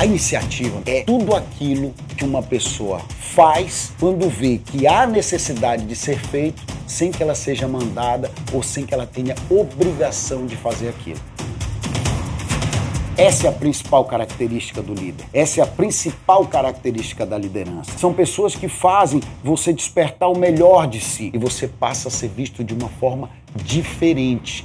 A iniciativa é tudo aquilo que uma pessoa faz quando vê que há necessidade de ser feito sem que ela seja mandada ou sem que ela tenha obrigação de fazer aquilo. Essa é a principal característica do líder. Essa é a principal característica da liderança. São pessoas que fazem você despertar o melhor de si e você passa a ser visto de uma forma diferente.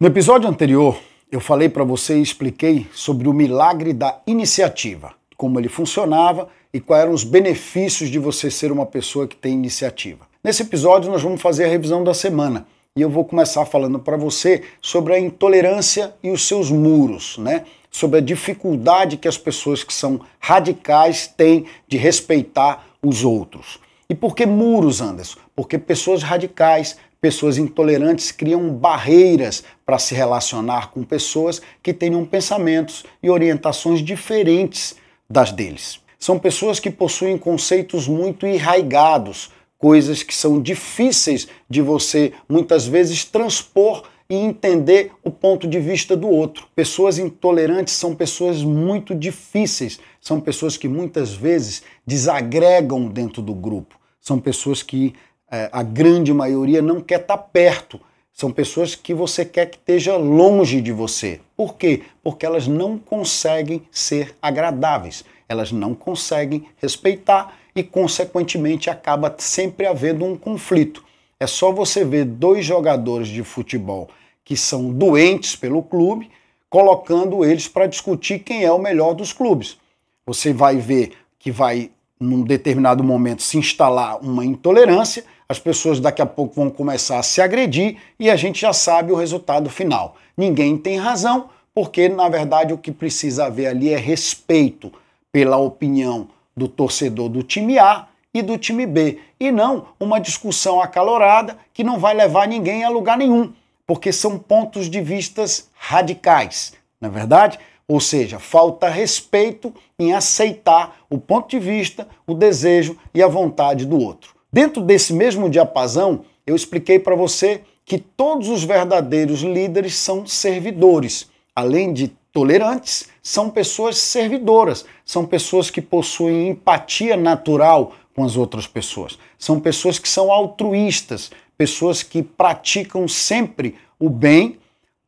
No episódio anterior, eu falei para você e expliquei sobre o milagre da iniciativa, como ele funcionava e quais eram os benefícios de você ser uma pessoa que tem iniciativa. Nesse episódio, nós vamos fazer a revisão da semana e eu vou começar falando para você sobre a intolerância e os seus muros, né? Sobre a dificuldade que as pessoas que são radicais têm de respeitar os outros. E por que muros, Anderson? Porque pessoas radicais Pessoas intolerantes criam barreiras para se relacionar com pessoas que tenham pensamentos e orientações diferentes das deles. São pessoas que possuem conceitos muito enraigados, coisas que são difíceis de você muitas vezes transpor e entender o ponto de vista do outro. Pessoas intolerantes são pessoas muito difíceis, são pessoas que muitas vezes desagregam dentro do grupo, são pessoas que é, a grande maioria não quer estar tá perto. São pessoas que você quer que esteja longe de você. Por quê? Porque elas não conseguem ser agradáveis, elas não conseguem respeitar e, consequentemente, acaba sempre havendo um conflito. É só você ver dois jogadores de futebol que são doentes pelo clube, colocando eles para discutir quem é o melhor dos clubes. Você vai ver que vai, num determinado momento, se instalar uma intolerância as pessoas daqui a pouco vão começar a se agredir e a gente já sabe o resultado final. Ninguém tem razão, porque na verdade o que precisa haver ali é respeito pela opinião do torcedor do time A e do time B, e não uma discussão acalorada que não vai levar ninguém a lugar nenhum, porque são pontos de vistas radicais, na é verdade? Ou seja, falta respeito em aceitar o ponto de vista, o desejo e a vontade do outro. Dentro desse mesmo diapasão, eu expliquei para você que todos os verdadeiros líderes são servidores. Além de tolerantes, são pessoas servidoras, são pessoas que possuem empatia natural com as outras pessoas, são pessoas que são altruístas, pessoas que praticam sempre o bem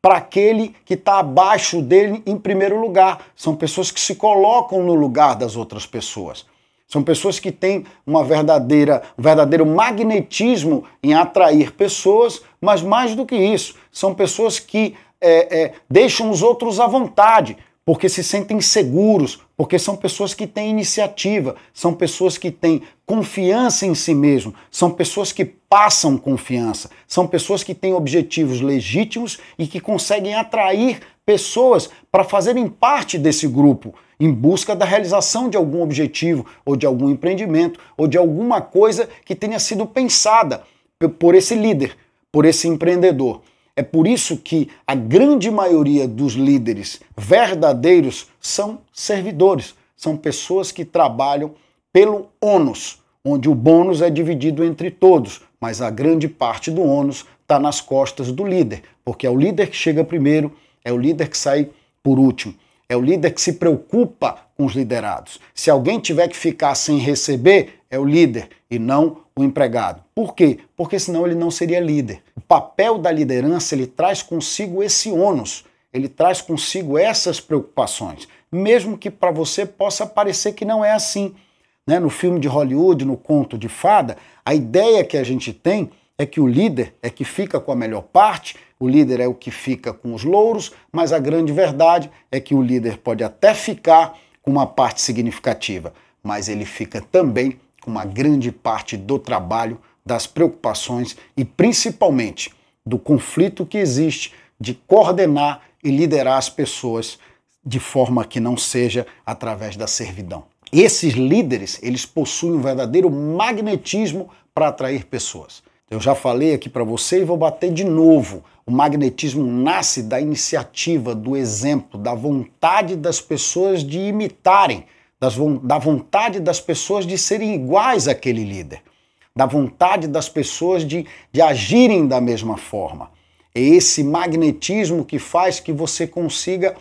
para aquele que está abaixo dele em primeiro lugar, são pessoas que se colocam no lugar das outras pessoas. São pessoas que têm uma verdadeira, um verdadeiro magnetismo em atrair pessoas, mas mais do que isso, são pessoas que é, é, deixam os outros à vontade, porque se sentem seguros, porque são pessoas que têm iniciativa, são pessoas que têm confiança em si mesmo, são pessoas que passam confiança, são pessoas que têm objetivos legítimos e que conseguem atrair pessoas para fazerem parte desse grupo em busca da realização de algum objetivo ou de algum empreendimento ou de alguma coisa que tenha sido pensada por esse líder, por esse empreendedor. É por isso que a grande maioria dos líderes verdadeiros são servidores, são pessoas que trabalham pelo ônus, onde o bônus é dividido entre todos, mas a grande parte do ônus está nas costas do líder, porque é o líder que chega primeiro, é o líder que sai por último. É o líder que se preocupa com os liderados. Se alguém tiver que ficar sem receber, é o líder e não o empregado. Por quê? Porque senão ele não seria líder. O papel da liderança ele traz consigo esse ônus, ele traz consigo essas preocupações, mesmo que para você possa parecer que não é assim. Né? No filme de Hollywood, no conto de fada, a ideia que a gente tem é que o líder é que fica com a melhor parte, o líder é o que fica com os louros, mas a grande verdade é que o líder pode até ficar com uma parte significativa, mas ele fica também com uma grande parte do trabalho, das preocupações e principalmente do conflito que existe de coordenar e liderar as pessoas de forma que não seja através da servidão. Esses líderes, eles possuem um verdadeiro magnetismo para atrair pessoas. Eu já falei aqui para você e vou bater de novo. O magnetismo nasce da iniciativa, do exemplo, da vontade das pessoas de imitarem, das, da vontade das pessoas de serem iguais àquele líder, da vontade das pessoas de, de agirem da mesma forma. É esse magnetismo que faz que você consiga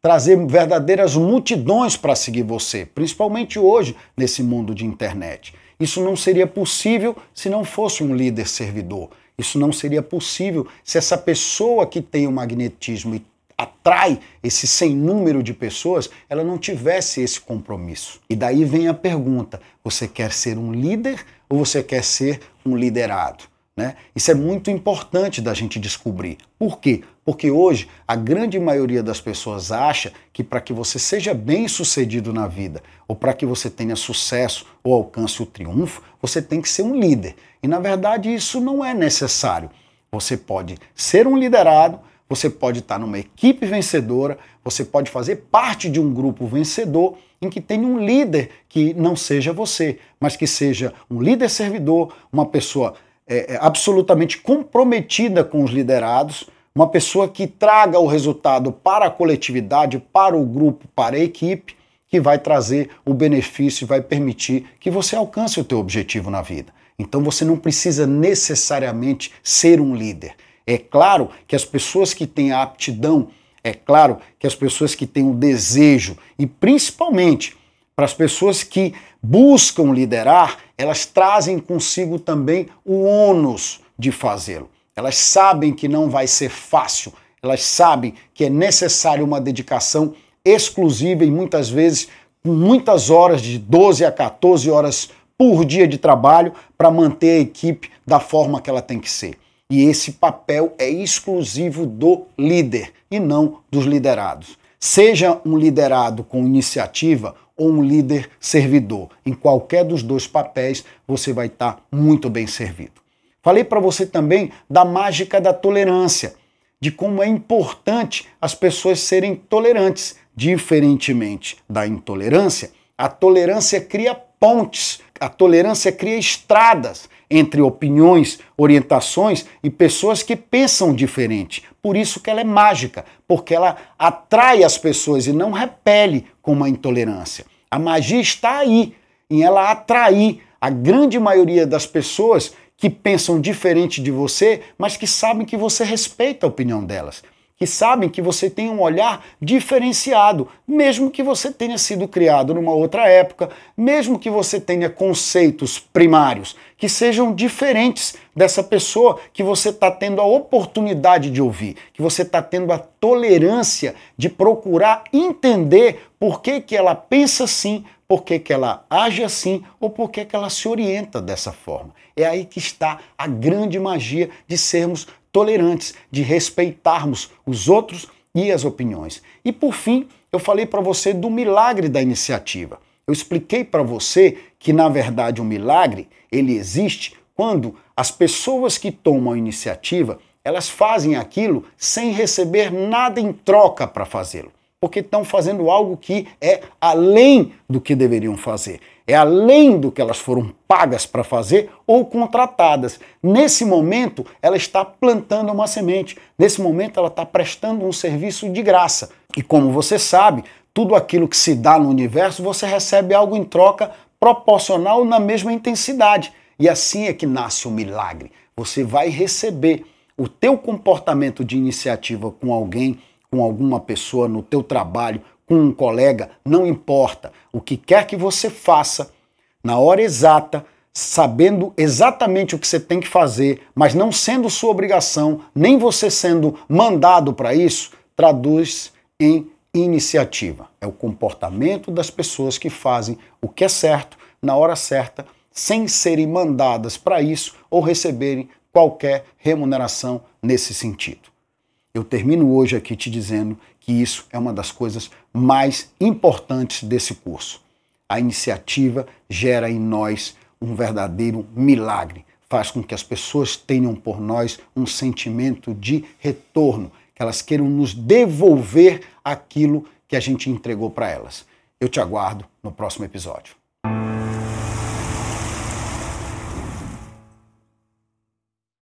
trazer verdadeiras multidões para seguir você, principalmente hoje nesse mundo de internet. Isso não seria possível se não fosse um líder servidor. Isso não seria possível se essa pessoa que tem o magnetismo e atrai esse sem número de pessoas, ela não tivesse esse compromisso. E daí vem a pergunta: você quer ser um líder ou você quer ser um liderado? Né? Isso é muito importante da gente descobrir. Por quê? Porque hoje a grande maioria das pessoas acha que para que você seja bem sucedido na vida, ou para que você tenha sucesso ou alcance o triunfo, você tem que ser um líder. E na verdade isso não é necessário. Você pode ser um liderado, você pode estar numa equipe vencedora, você pode fazer parte de um grupo vencedor em que tenha um líder que não seja você, mas que seja um líder servidor, uma pessoa é, é, absolutamente comprometida com os liderados, uma pessoa que traga o resultado para a coletividade, para o grupo, para a equipe, que vai trazer o benefício e vai permitir que você alcance o teu objetivo na vida. Então você não precisa necessariamente ser um líder. É claro que as pessoas que têm a aptidão, é claro que as pessoas que têm o desejo e principalmente para as pessoas que buscam liderar, elas trazem consigo também o ônus de fazê-lo. Elas sabem que não vai ser fácil, elas sabem que é necessário uma dedicação exclusiva e muitas vezes com muitas horas, de 12 a 14 horas por dia de trabalho, para manter a equipe da forma que ela tem que ser. E esse papel é exclusivo do líder e não dos liderados. Seja um liderado com iniciativa ou um líder servidor. Em qualquer dos dois papéis, você vai estar muito bem servido. Falei para você também da mágica da tolerância, de como é importante as pessoas serem tolerantes. Diferentemente da intolerância, a tolerância cria pontes, a tolerância cria estradas entre opiniões, orientações e pessoas que pensam diferente. Por isso que ela é mágica, porque ela atrai as pessoas e não repele como a intolerância. A magia está aí, em ela atrair a grande maioria das pessoas que pensam diferente de você, mas que sabem que você respeita a opinião delas que sabem que você tem um olhar diferenciado, mesmo que você tenha sido criado numa outra época, mesmo que você tenha conceitos primários que sejam diferentes dessa pessoa que você está tendo a oportunidade de ouvir, que você está tendo a tolerância de procurar entender por que, que ela pensa assim, por que, que ela age assim ou por que, que ela se orienta dessa forma. É aí que está a grande magia de sermos tolerantes, de respeitarmos os outros e as opiniões. E por fim, eu falei para você do milagre da iniciativa. Eu expliquei para você que na verdade o um milagre, ele existe quando as pessoas que tomam a iniciativa, elas fazem aquilo sem receber nada em troca para fazê-lo porque estão fazendo algo que é além do que deveriam fazer. É além do que elas foram pagas para fazer ou contratadas. Nesse momento, ela está plantando uma semente. Nesse momento, ela está prestando um serviço de graça. E como você sabe, tudo aquilo que se dá no universo, você recebe algo em troca proporcional na mesma intensidade. E assim é que nasce o milagre. Você vai receber o teu comportamento de iniciativa com alguém com alguma pessoa no teu trabalho, com um colega, não importa. O que quer que você faça, na hora exata, sabendo exatamente o que você tem que fazer, mas não sendo sua obrigação, nem você sendo mandado para isso, traduz em iniciativa. É o comportamento das pessoas que fazem o que é certo, na hora certa, sem serem mandadas para isso ou receberem qualquer remuneração nesse sentido. Eu termino hoje aqui te dizendo que isso é uma das coisas mais importantes desse curso. A iniciativa gera em nós um verdadeiro milagre, faz com que as pessoas tenham por nós um sentimento de retorno, que elas queiram nos devolver aquilo que a gente entregou para elas. Eu te aguardo no próximo episódio.